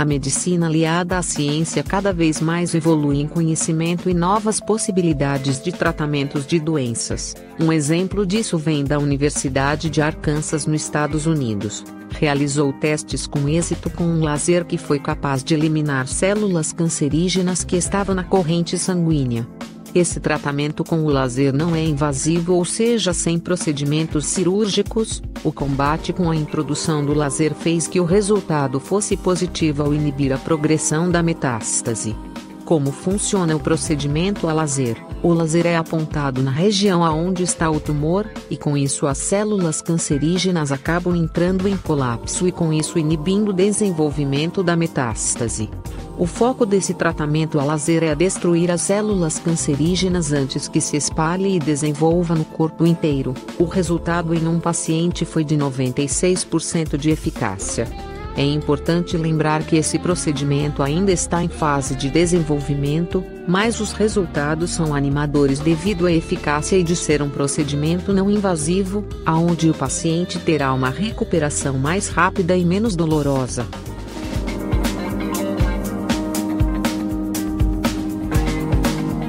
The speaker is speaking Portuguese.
A medicina aliada à ciência cada vez mais evolui em conhecimento e novas possibilidades de tratamentos de doenças. Um exemplo disso vem da Universidade de Arkansas, nos Estados Unidos. Realizou testes com êxito com um laser que foi capaz de eliminar células cancerígenas que estavam na corrente sanguínea. Esse tratamento com o laser não é invasivo, ou seja, sem procedimentos cirúrgicos. O combate com a introdução do laser fez que o resultado fosse positivo ao inibir a progressão da metástase. Como funciona o procedimento a laser? O laser é apontado na região aonde está o tumor, e com isso as células cancerígenas acabam entrando em colapso e com isso inibindo o desenvolvimento da metástase. O foco desse tratamento a laser é destruir as células cancerígenas antes que se espalhe e desenvolva no corpo inteiro. O resultado em um paciente foi de 96% de eficácia. É importante lembrar que esse procedimento ainda está em fase de desenvolvimento, mas os resultados são animadores devido à eficácia e de ser um procedimento não invasivo, aonde o paciente terá uma recuperação mais rápida e menos dolorosa.